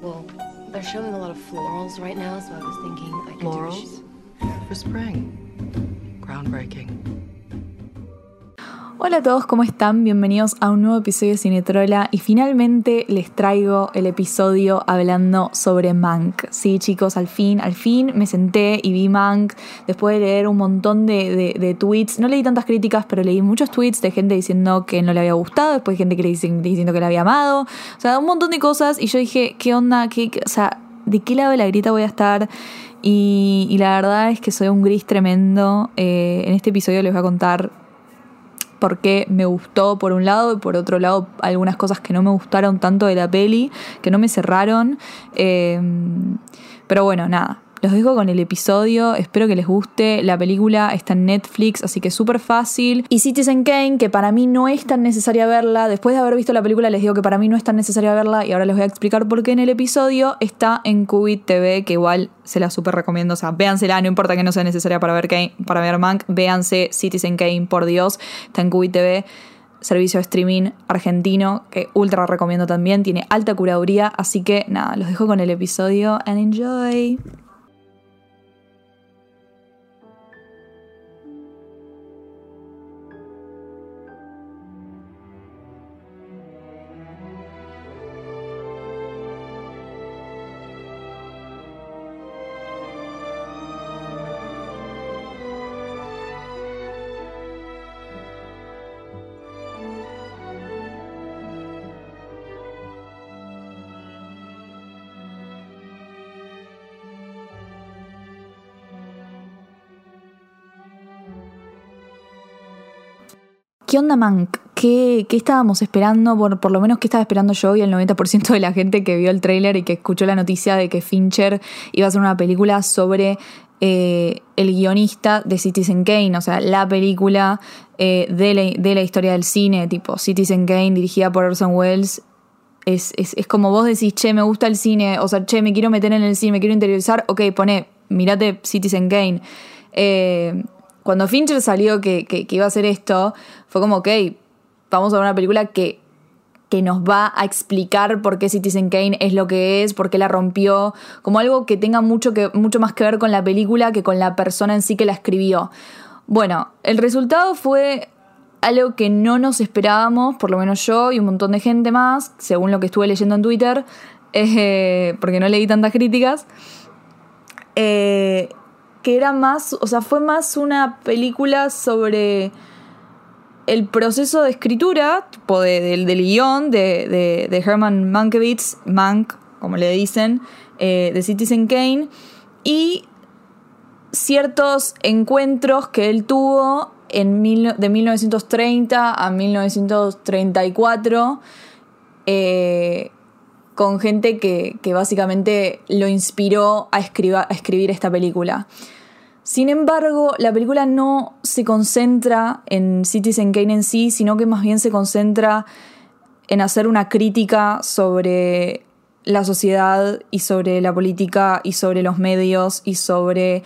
Well, they're showing a lot of florals right now, so I was thinking I could Florals? For spring. Groundbreaking. Hola a todos, ¿cómo están? Bienvenidos a un nuevo episodio de Cinetrola y finalmente les traigo el episodio hablando sobre Mank. Sí, chicos, al fin, al fin me senté y vi Mank después de leer un montón de, de, tweets. No leí tantas críticas, pero leí muchos tweets de gente diciendo que no le había gustado, después gente que le diciendo que le había amado. O sea, un montón de cosas y yo dije, ¿qué onda? ¿Qué, o sea, ¿de qué lado de la grita voy a estar? Y, la verdad es que soy un gris tremendo. Eh, en este episodio les voy a contar porque me gustó por un lado y por otro lado algunas cosas que no me gustaron tanto de la peli, que no me cerraron. Eh, pero bueno, nada, los dejo con el episodio, espero que les guste. La película está en Netflix, así que súper fácil. Y Citizen Kane, que para mí no es tan necesaria verla. Después de haber visto la película, les digo que para mí no es tan necesaria verla. Y ahora les voy a explicar por qué en el episodio está en Qubit TV, que igual se la súper recomiendo. O sea, véansela, no importa que no sea necesaria para ver, Kane, para ver Mank. Véanse Citizen Kane, por Dios. Está en Qubit TV servicio de streaming argentino que ultra recomiendo también, tiene alta curaduría, así que nada, los dejo con el episodio and enjoy. ¿Qué onda, Mank? ¿Qué, estábamos esperando? Por, por, lo menos, ¿qué estaba esperando yo y el 90% de la gente que vio el tráiler y que escuchó la noticia de que Fincher iba a hacer una película sobre eh, el guionista de Citizen Kane, o sea, la película eh, de, la, historia del cine, tipo Citizen Kane, dirigida por Orson Welles. Es, como vos decís, che, me gusta el cine, o sea, che, me quiero meter en el cine, me quiero interiorizar, ok, pone, mirate Citizen Kane. Eh, cuando Fincher salió que, iba a hacer esto, fue como, ok, vamos a ver una película que, que nos va a explicar por qué Citizen Kane es lo que es, por qué la rompió, como algo que tenga mucho, que, mucho más que ver con la película que con la persona en sí que la escribió. Bueno, el resultado fue algo que no nos esperábamos, por lo menos yo y un montón de gente más, según lo que estuve leyendo en Twitter, eh, porque no leí tantas críticas. Eh, que era más, o sea, fue más una película sobre el proceso de escritura, tipo del guion de, Herman Mankiewicz, Mank, como le dicen, eh, de Citizen Kane, y ciertos encuentros que él tuvo en de 1930 a 1934 eh, con gente que, básicamente lo inspiró a, a escribir esta película. Sin embargo, la película no se concentra en Citizen Kane en sí, sino que más bien se concentra en hacer una crítica sobre la sociedad y sobre la política y sobre los medios y sobre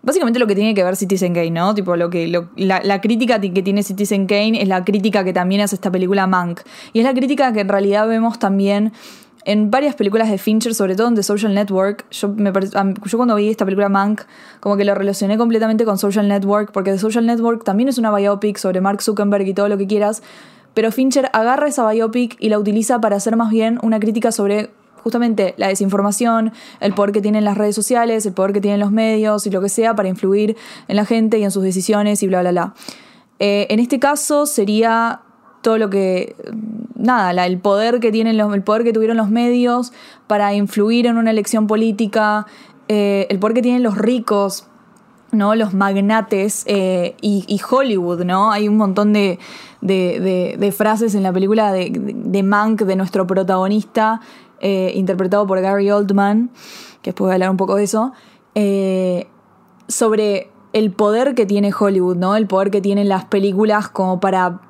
básicamente lo que tiene que ver Citizen Kane, ¿no? Tipo lo que la, la, crítica que tiene Citizen Kane es la crítica que también hace esta película Mank y es la crítica que en realidad vemos también en varias películas de Fincher, sobre todo en The Social Network. Yo, me, yo cuando vi esta película Mank, como que lo relacioné completamente con Social Network, porque The Social Network también es una biopic sobre Mark Zuckerberg y todo lo que quieras, pero Fincher agarra esa biopic y la utiliza para hacer más bien una crítica sobre justamente la desinformación, el poder que tienen las redes sociales, el poder que tienen los medios y lo que sea para influir en la gente y en sus decisiones y bla, bla, bla. Eh, en este caso sería todo lo que, nada, el, poder que tienen el poder que tuvieron los medios para influir en una elección política, eh, el poder que tienen los ricos, ¿no? Los magnates eh, y, Hollywood, ¿no? Hay un montón de, frases en la película de, de, Mank, de nuestro protagonista, eh, interpretado por Gary Oldman, que después voy a hablar un poco de eso, sobre el poder que tiene Hollywood, ¿no? El poder que tienen las películas como para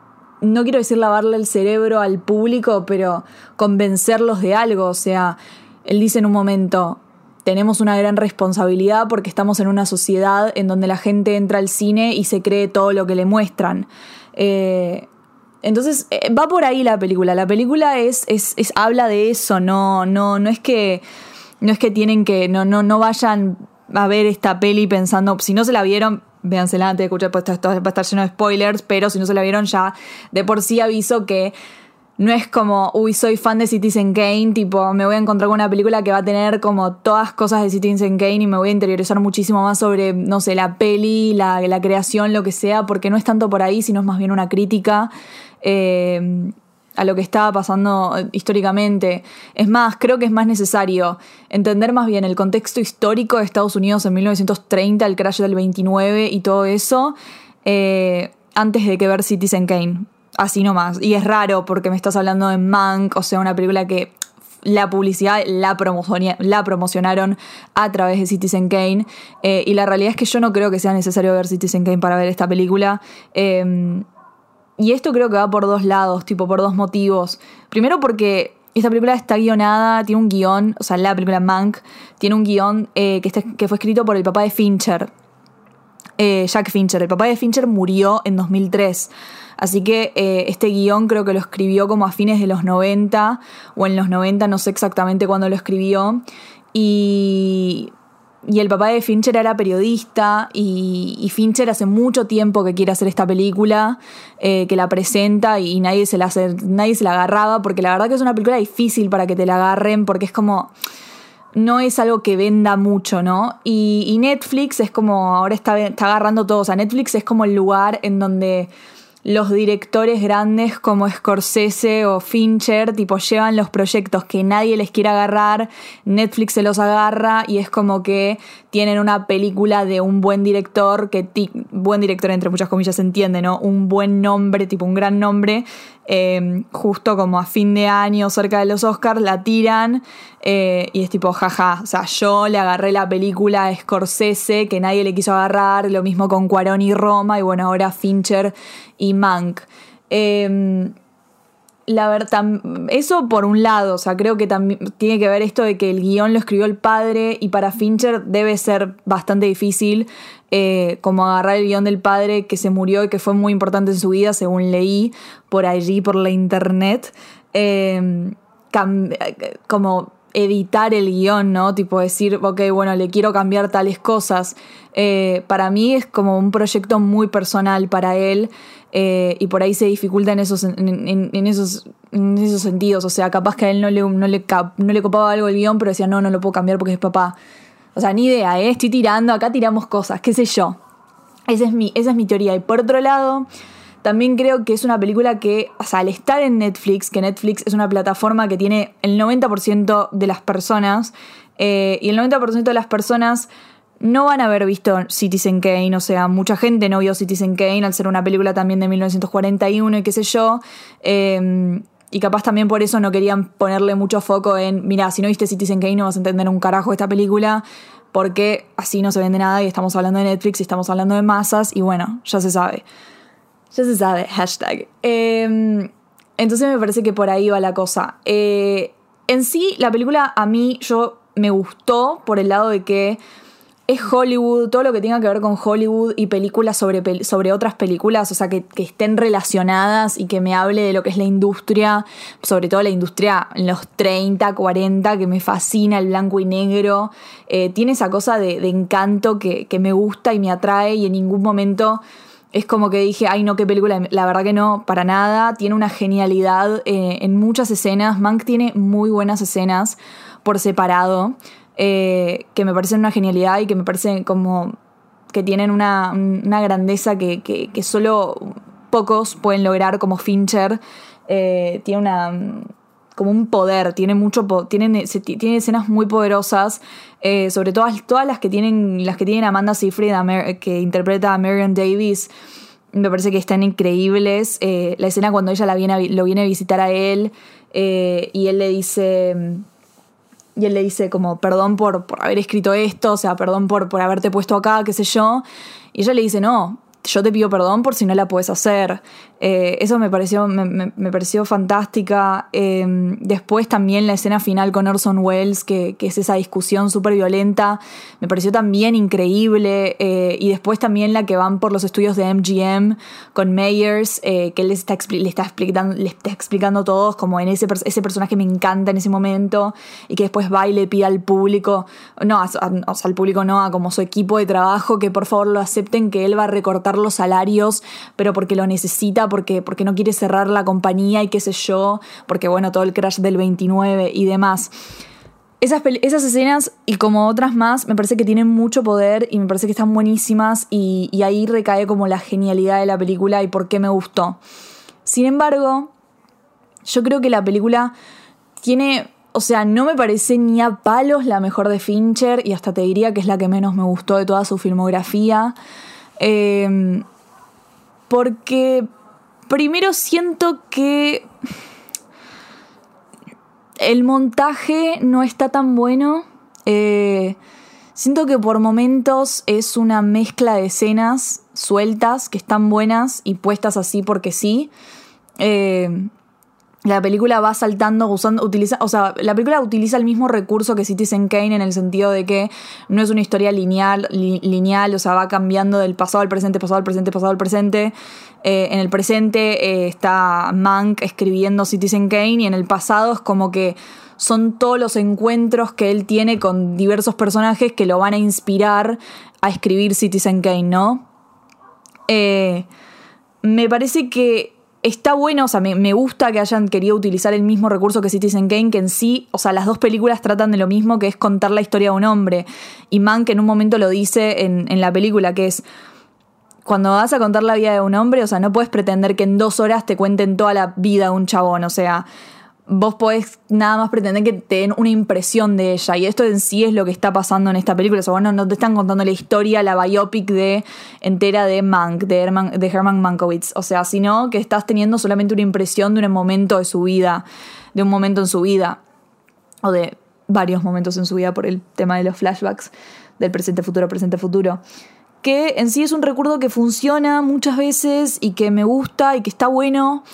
no quiero decir lavarle el cerebro al público, pero convencerlos de algo. O sea, él dice en un momento, tenemos una gran responsabilidad porque estamos en una sociedad en donde la gente entra al cine y se cree todo lo que le muestran. Eh, entonces eh, va por ahí la película. La película es, es, es, habla de eso, no, no, no es que. No es que tienen que. No, no, no vayan a ver esta peli pensando. Si no se la vieron, véansela antes de escuchar, pues esto va a estar lleno de spoilers, pero si no se la vieron ya, de por sí aviso que no es como, uy, soy fan de Citizen Kane, tipo, me voy a encontrar con una película que va a tener como todas cosas de Citizen Kane y me voy a interiorizar muchísimo más sobre, no sé, la peli, la, la creación, lo que sea, porque no es tanto por ahí, sino es más bien una crítica. Eh, a lo que estaba pasando históricamente. Es más, creo que es más necesario entender más bien el contexto histórico de Estados Unidos en 1930, el crash del 29 y todo eso, eh, antes de que ver Citizen Kane. Así nomás. Y es raro porque me estás hablando de Mank, o sea, una película que la publicidad la, la promocionaron a través de Citizen Kane. Eh, y la realidad es que yo no creo que sea necesario ver Citizen Kane para ver esta película. Eh, y esto creo que va por dos lados, tipo por dos motivos. Primero porque esta película está guionada, tiene un guion, o sea, la película Mank, tiene un guion eh, que, fue escrito por el papá de Fincher, eh, Jack Fincher. El papá de Fincher murió en 2003. Así que eh, este guion creo que lo escribió como a fines de los 90 o en los 90, no sé exactamente cuándo lo escribió. Y y el papá de Fincher era periodista y, Fincher hace mucho tiempo que quiere hacer esta película, eh, que la presenta y nadie se la, nadie se la agarraba, porque la verdad que es una película difícil para que te la agarren, porque es como no es algo que venda mucho, ¿no? Y, y Netflix es como, ahora está, está agarrando todo, o sea, Netflix es como el lugar en donde los directores grandes como Scorsese o Fincher, tipo, llevan los proyectos que nadie les quiere agarrar, Netflix se los agarra y es como que tienen una película de un buen director, que buen director entre muchas comillas se entiende, ¿no? Un buen nombre, tipo un gran nombre, eh, justo como a fin de año, cerca de los Oscars, la tiran eh, y es tipo, jaja, o sea, yo le agarré la película Scorsese que nadie le quiso agarrar, lo mismo con Cuarón y Roma, y bueno, ahora Fincher y Mank. Em, la verdad, eso por un lado, o sea, creo que también tiene que ver esto de que el guion lo escribió el padre y para Fincher debe ser bastante difícil eh, como agarrar el guion del padre que se murió y que fue muy importante en su vida, según leí por allí, por la internet, em, como editar el guion, ¿no? Tipo decir, ok, bueno, le quiero cambiar tales cosas. Eh, para mí es como un proyecto muy personal para él eh, y por ahí se dificulta en esos, en, esos, en esos sentidos. O sea, capaz que a él no le, no le, no le copaba algo el guion, pero decía, no, no lo puedo cambiar porque es papá. O sea, ni idea, ¿eh? Estoy tirando, acá tiramos cosas, qué sé yo. Esa es mi, esa es mi teoría. Y por otro lado, también creo que es una película que, o sea, al estar en Netflix, que Netflix es una plataforma que tiene el 90% de las personas, eh, y el 90% de las personas no van a haber visto Citizen Kane, o sea, mucha gente no vio Citizen Kane al ser una película también de 1941 y qué sé yo. Eh, y capaz también por eso no querían ponerle mucho foco en, mira, si no viste Citizen Kane no vas a entender un carajo esta película, porque así no se vende nada y estamos hablando de Netflix y estamos hablando de masas y bueno, ya se sabe. Ya se sabe, hashtag. Em, entonces me parece que por ahí va la cosa. Eh, en sí, la película a mí yo me gustó por el lado de que es Hollywood, todo lo que tenga que ver con Hollywood y películas sobre, sobre otras películas, o sea, que, estén relacionadas y que me hable de lo que es la industria, sobre todo la industria en los 30, 40, que me fascina, el blanco y negro. Eh, tiene esa cosa de, encanto que, que me gusta y me atrae y en ningún momento es como que dije, ay no, qué película, la verdad que no, para nada, tiene una genialidad eh, en muchas escenas, Mank tiene muy buenas escenas por separado, eh, que me parecen una genialidad y que me parecen como que tienen una, grandeza que, que, solo pocos pueden lograr como Fincher, eh, tiene una como un poder, tiene mucho tiene, tiene escenas muy poderosas, eh, sobre todas, todas las que tienen las que tienen Amanda Seyfried que interpreta a Marion Davis. Me parece que están increíbles. Eh, la escena cuando ella lo viene a visitar a él eh, y él le dice y él le dice como perdón por, por haber escrito esto, o sea, perdón por, por haberte puesto acá, qué sé yo. Y ella le dice, no, yo te pido perdón por si no la puedes hacer. Eh, eso me pareció, me, pareció fantástica. Em, después también la escena final con Orson Welles, que, es esa discusión súper violenta, me pareció también increíble. Eh, y después también la que van por los estudios de MGM con Mayers, eh, que él les está, le, está explicando, le está explicando todos, como en ese, ese personaje me encanta en ese momento, y que después va y le pide al público, no, o sea, al público no, a como su equipo de trabajo, que por favor lo acepten, que él va a recortar los salarios, pero porque lo necesita porque, porque no quiere cerrar la compañía y qué sé yo, porque bueno, todo el crash del 29 y demás. Esas, esas, escenas y como otras más me parece que tienen mucho poder y me parece que están buenísimas y, y, ahí recae como la genialidad de la película y por qué me gustó. Sin embargo, yo creo que la película tiene, o sea, no me parece ni a palos la mejor de Fincher y hasta te diría que es la que menos me gustó de toda su filmografía. Eh, porque Primero siento que el montaje no está tan bueno. Eh, siento que por momentos es una mezcla de escenas sueltas que están buenas y puestas así porque sí. Eh, la película va saltando, usando, utiliza, o sea, la película utiliza el mismo recurso que Citizen Kane en el sentido de que no es una historia lineal, lineal o sea, va cambiando del pasado al presente, pasado al presente, pasado al presente. Eh, en el presente eh, está Mank escribiendo Citizen Kane y en el pasado es como que son todos los encuentros que él tiene con diversos personajes que lo van a inspirar a escribir Citizen Kane, ¿no? Eh, me parece que está bueno, o sea, me, gusta que hayan querido utilizar el mismo recurso que Citizen Kane, que en sí, o sea, las dos películas tratan de lo mismo, que es contar la historia de un hombre. Y Mank en un momento lo dice en, en la película, que es cuando vas a contar la vida de un hombre, o sea, no puedes pretender que en dos horas te cuenten toda la vida de un chabón, o sea, vos podés nada más pretender que te den una impresión de ella. Y esto en sí es lo que está pasando en esta película. O sea, bueno, no te están contando la historia, la biopic de entera de Mank, de Herman, de Herman. O sea, sino que estás teniendo solamente una impresión de un momento de su vida, de un momento en su vida. O de varios momentos en su vida por el tema de los flashbacks del presente, futuro, presente, futuro que en sí es un recuerdo que funciona muchas veces y que me gusta y que está bueno.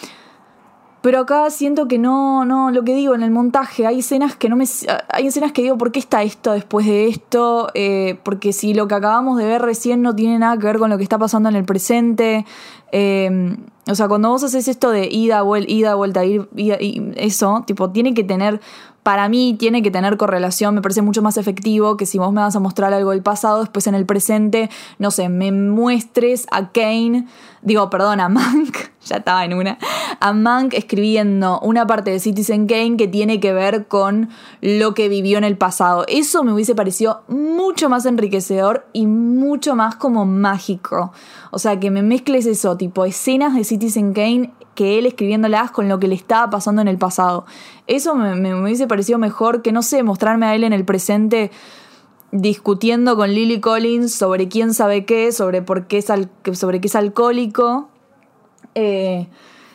Pero acá siento que no, no, lo que digo en el montaje, hay escenas que no me. Hay escenas que digo, ¿por qué está esto después de esto? Eh, porque si lo que acabamos de ver recién no tiene nada que ver con lo que está pasando en el presente. Eh, o sea, cuando vos haces esto de ida, vuelta, ida, vuelta, ir, y eso, tipo, tiene que tener para mí tiene que tener correlación, me parece mucho más efectivo que si vos me vas a mostrar algo del pasado, después en el presente, no sé, me muestres a Kane, digo, perdón, a Mank, ya estaba en una, a Mank escribiendo una parte de Citizen Kane que tiene que ver con lo que vivió en el pasado. Eso me hubiese parecido mucho más enriquecedor y mucho más como mágico. O sea, que me mezcles eso, tipo escenas de Citizen Kane que él escribiéndolas con lo que le estaba pasando en el pasado. Eso me, hubiese parecido mejor que, no sé, mostrarme a él en el presente discutiendo con Lily Collins sobre quién sabe qué, sobre por qué es, sobre qué es alcohólico. Eh,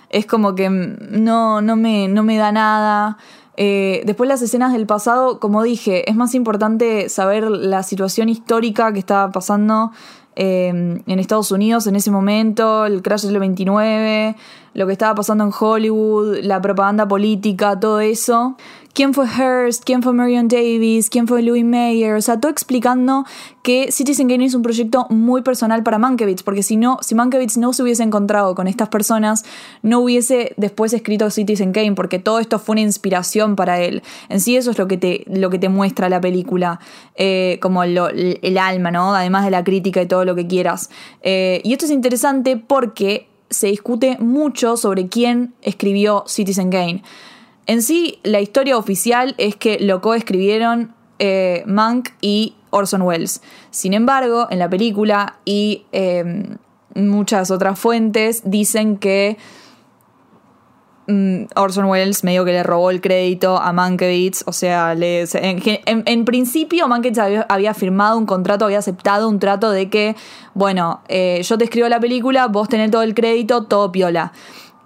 es como que no, no, me, no me da nada. Eh, después las escenas del pasado, como dije, es más importante saber la situación histórica que estaba pasando eh, en Estados Unidos en ese momento, el crash del 29, lo que estaba pasando en Hollywood, la propaganda política, todo eso quién fue Hearst, quién fue Marion Davis, quién fue Louis Mayer, o sea, todo explicando que Citizen Kane es un proyecto muy personal para Mankiewicz, porque si no, si Mankiewicz no se hubiese encontrado con estas personas, no hubiese después escrito Citizen Kane, porque todo esto fue una inspiración para él. En sí eso es lo que te, lo que te muestra la película, eh, como el alma, ¿no? Además de la crítica y todo lo que quieras. Eh, y esto es interesante porque se discute mucho sobre quién escribió Citizen Kane. En sí, la historia oficial es que lo coescribieron eh, Mank y Orson Welles. Sin embargo, en la película y em, muchas otras fuentes dicen que mm, Orson Welles medio que le robó el crédito a Mankiewicz, o sea, en, principio Mankiewicz había, firmado un contrato, había aceptado un trato de que, bueno, eh, yo te escribo la película, vos tenés todo el crédito, todo piola.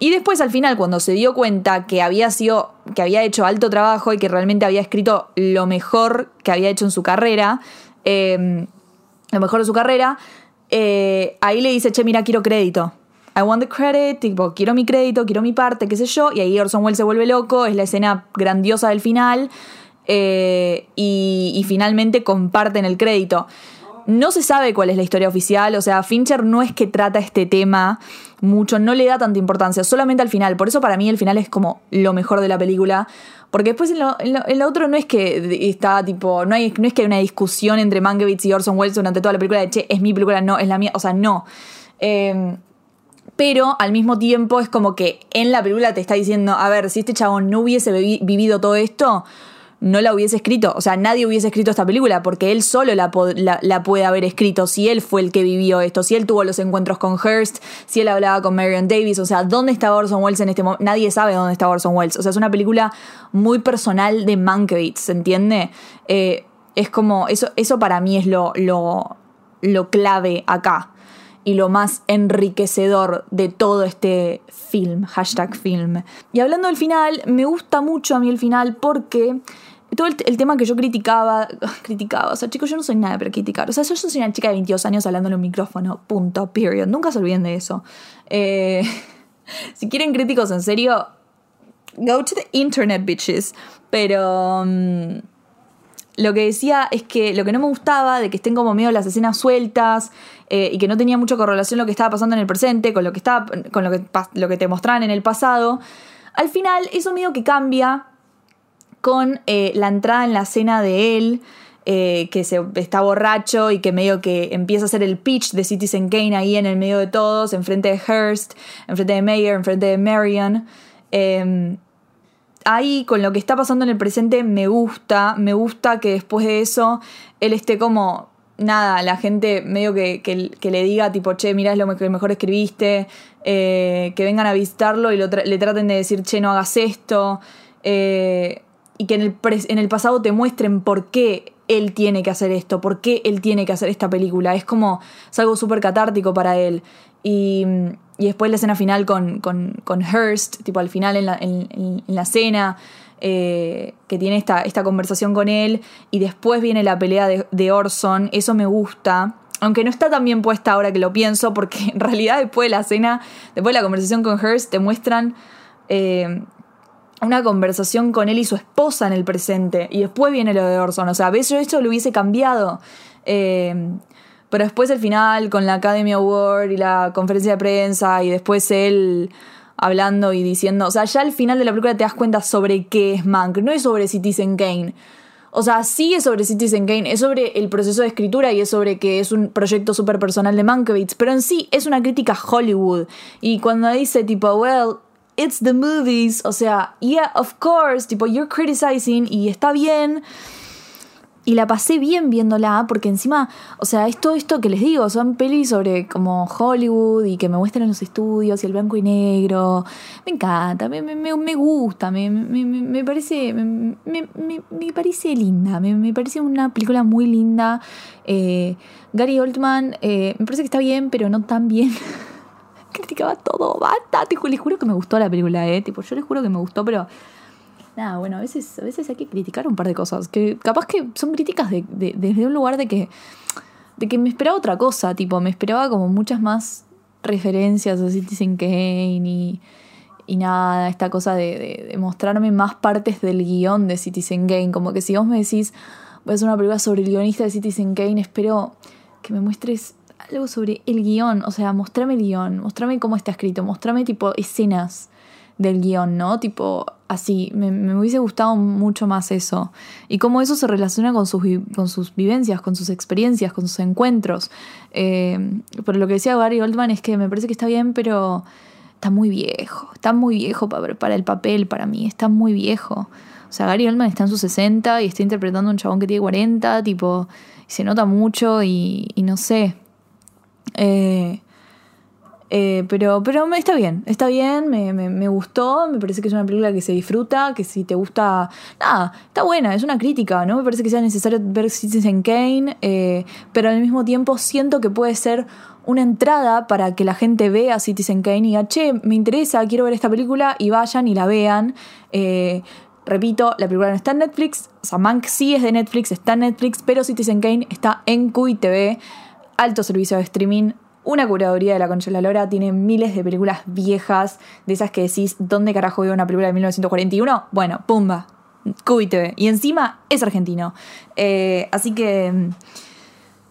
Y después al final, cuando se dio cuenta que había sido, que había hecho alto trabajo y que realmente había escrito lo mejor que había hecho en su carrera, em, lo mejor de su carrera, eh, ahí le dice, che, mira, quiero crédito. I want the credit, tipo, quiero mi crédito, quiero mi parte, qué sé yo. Y ahí Orson Welles se vuelve loco, es la escena grandiosa del final. eh, y, y finalmente comparten el crédito. No se sabe cuál es la historia oficial, o sea, Fincher no es que trata este tema mucho, no le da tanta importancia, solamente al final. Por eso para mí el final es como lo mejor de la película. Porque después en lo, otro no es que está tipo, no, hay, no es que hay una discusión entre Mankiewicz y Orson Welles durante toda la película de, che, es mi película, no, es la mía, o sea, no. Eh, pero al mismo tiempo es como que en la película te está diciendo, a ver, si este chabón no hubiese vivi- vivido todo esto, no la hubiese escrito. O sea, nadie hubiese escrito esta película porque él solo la, puede haber escrito si él fue el que vivió esto, si él tuvo los encuentros con Hearst, si él hablaba con Marion Davis. O sea, ¿dónde estaba Orson Welles en este momento? Nadie sabe dónde está Orson Welles. O sea, es una película muy personal de Mankiewicz, ¿se entiende? Eh, es como, eso, eso para mí es lo, lo, lo clave acá y lo más enriquecedor de todo este film, hashtag film. Y hablando del final, me gusta mucho a mí el final porque todo el, tema que yo criticaba, criticaba, o sea, chicos, yo no soy nada para criticar, o sea, yo soy una chica de 22 años hablando en un micrófono, punto, period, nunca se olviden de eso. Eh, si quieren críticos en serio, go to the internet, bitches, pero... mm, lo que decía es que lo que no me gustaba de que estén como medio las escenas sueltas eh, y que no tenía mucha correlación lo que estaba pasando en el presente con lo que estaba con lo que, lo que te mostraban en el pasado. Al final, eso medio que cambia con eh, la entrada en la escena de él, eh, que se, está borracho y que medio que empieza a hacer el pitch de Citizen Kane ahí en el medio de todos, enfrente de Hearst, enfrente de Mayer, enfrente de Marion. Em, ahí con lo que está pasando en el presente me gusta, me gusta que después de eso él esté como, nada, la gente medio que, le diga tipo, che, mirá es lo que mejor escribiste, eh, que vengan a visitarlo y le traten de decir, che, no hagas esto, y que en el, en el pasado te muestren por qué él tiene que hacer esto, por qué él tiene que hacer esta película, es como, es algo súper catártico para él. Y, y después la escena final con, con, con Hearst, tipo al final en la, en la cena, eh, que tiene esta, esta conversación con él, y después viene la pelea de, de Orson, eso me gusta. Aunque no está tan bien puesta ahora que lo pienso, porque en realidad después de la cena, después de la conversación con Hearst, te muestran eh, una conversación con él y su esposa en el presente. Y después viene lo de Orson. O sea, ves, yo esto lo hubiese cambiado. Eh, pero después el final con la Academy Award y la conferencia de prensa y después él hablando y diciendo, o sea, ya al final de la película te das cuenta sobre qué es Mank, no es sobre Citizen Kane. O sea, sí es sobre Citizen Kane, es sobre el proceso de escritura y es sobre que es un proyecto súper personal de Mankiewicz, pero en sí es una crítica a Hollywood. Y cuando dice tipo, well, it's the movies, o sea, yeah, of course, tipo, you're criticizing y está bien. Y la pasé bien viéndola, porque encima, o sea, es esto que les digo, son pelis sobre como Hollywood y que me muestran los estudios y el blanco y negro. Me encanta, me, me, me- gusta, me, me, me- parece, me, me- me- parece linda, me, me parece una película muy linda. Eh, Gary Oldman, eh, me parece que está bien, pero no tan bien. Criticaba todo, basta, te les juro que me gustó la película, eh. Tipo, yo les juro que me gustó, pero Nada, bueno, a veces, a veces hay que criticar un par de cosas. Que capaz que son críticas de, de- desde un lugar de que. de que me esperaba otra cosa. Tipo, me esperaba como muchas más referencias a Citizen Kane y. y nada, esta cosa de- de mostrarme más partes del guion de Citizen Kane. Como que si vos me decís, voy a hacer una película sobre el guionista de Citizen Kane, espero que me muestres algo sobre el guion. O sea, mostrame el guion, mostrame cómo está escrito, mostrame tipo escenas del guion, ¿no? Tipo, así, me, hubiese gustado mucho más eso. Y cómo eso se relaciona con sus, con sus vivencias, con sus experiencias, con sus encuentros. Eh, pero lo que decía Gary Oldman es que me parece que está bien, pero está muy viejo. Está muy viejo para, para el papel, para mí. Está muy viejo. O sea, Gary Oldman está en sus 60 y está interpretando a un chabón que tiene 40, tipo, y se nota mucho y no sé. Eh, eh, pero, pero está bien, está bien, me, me- gustó, me parece que es una película que se disfruta, que si te gusta, nada, está buena, es una crítica, no me parece que sea necesario ver Citizen Kane, eh, pero al mismo tiempo siento que puede ser una entrada para que la gente vea Citizen Kane y diga, che, me interesa, quiero ver esta película y vayan y la vean. Repito, la película no está en Netflix, o sea, Mank sí es de Netflix, está en Netflix, pero Citizen Kane está en QI TV. Alto servicio de streaming, una curaduría de la Concha Lora, tiene miles de películas viejas, de esas que decís, ¿dónde carajo veo una película de 1941? Bueno, pumba, Cubi TV. Y encima es argentino. Eh, así que...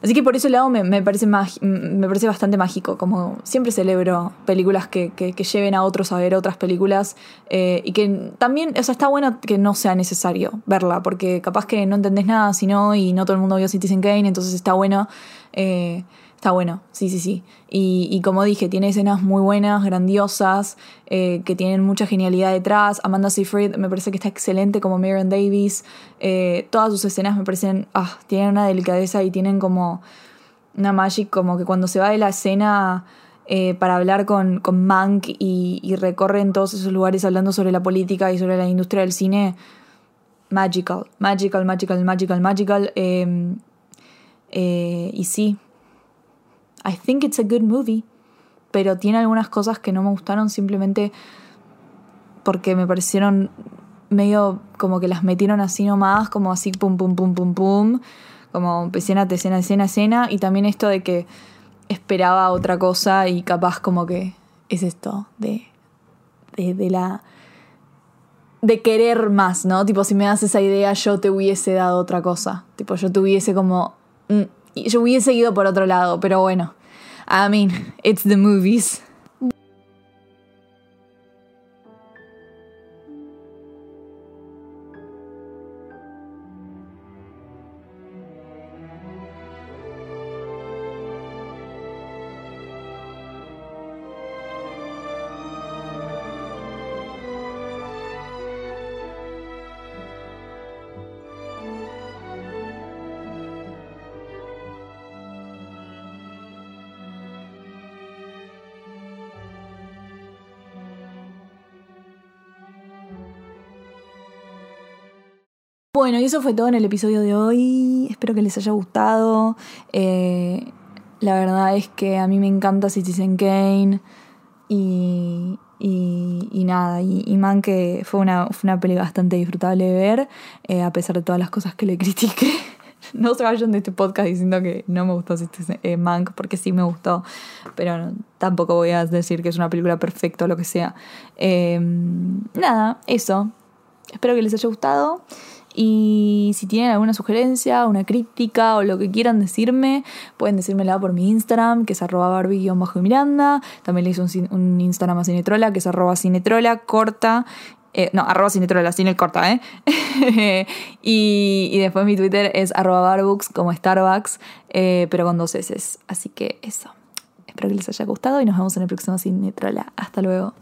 Así que por ese lado me, parece, me parece bastante mágico. Como siempre celebro películas que, que- que lleven a otros a ver otras películas. eh, y que también, o sea, está bueno que no sea necesario verla. Porque capaz que no entendés nada, si no, y no todo el mundo vio Citizen Kane. Entonces está bueno. eh, está bueno, sí, sí, sí. Y, y como dije, tiene escenas muy buenas, grandiosas, eh, que tienen mucha genialidad detrás. Amanda Seyfried me parece que está excelente como Marion Davis. Eh, todas sus escenas me parecen, ah, tienen una delicadeza y tienen como una magic, como que cuando se va de la escena eh, para hablar con, con Mank y, recorren todos esos lugares hablando sobre la política y sobre la industria del cine, magical, magical, magical, magical, magical. eh, y sí, I think it's a good movie, pero tiene algunas cosas que no me gustaron simplemente porque me parecieron medio como que las metieron así nomás, como así pum pum pum pum pum, como escena, escena, escena, escena, y también esto de que esperaba otra cosa y capaz como que es esto de, de, de la de querer más, ¿no? Tipo, si me das esa idea, yo te hubiese dado otra cosa. Tipo, yo te hubiese como. mm, yo hubiese ido por otro lado, pero bueno. I mean, it's the movies. Bueno, y eso fue todo en el episodio de hoy. Espero que les haya gustado. Eh, la verdad es que a mí me encanta Citizen Kane. Y, y, nada, y, y Man que fue una, fue una peli bastante disfrutable de ver, eh, a pesar de todas las cosas que le critiqué. No se vayan de este podcast diciendo que no me gustó eh, Mank, porque sí me gustó, pero tampoco voy a decir que es una película perfecta o lo que sea. Eh, nada, eso. Espero que les haya gustado. Y si tienen alguna sugerencia, una crítica o lo que quieran decirme, pueden decírmela por mi Instagram, que es arroba barbie-miranda. También le hice un, Instagram a Cinetrola, que es arroba cinetrola, corta. eh, no, arroba cinetrola, sin el corta, ¿eh? y, y después mi Twitter es arroba barbooks, como Starbucks, eh, pero con dos S. Así que eso. Espero que les haya gustado y nos vemos en el próximo Cinetrola. Hasta luego.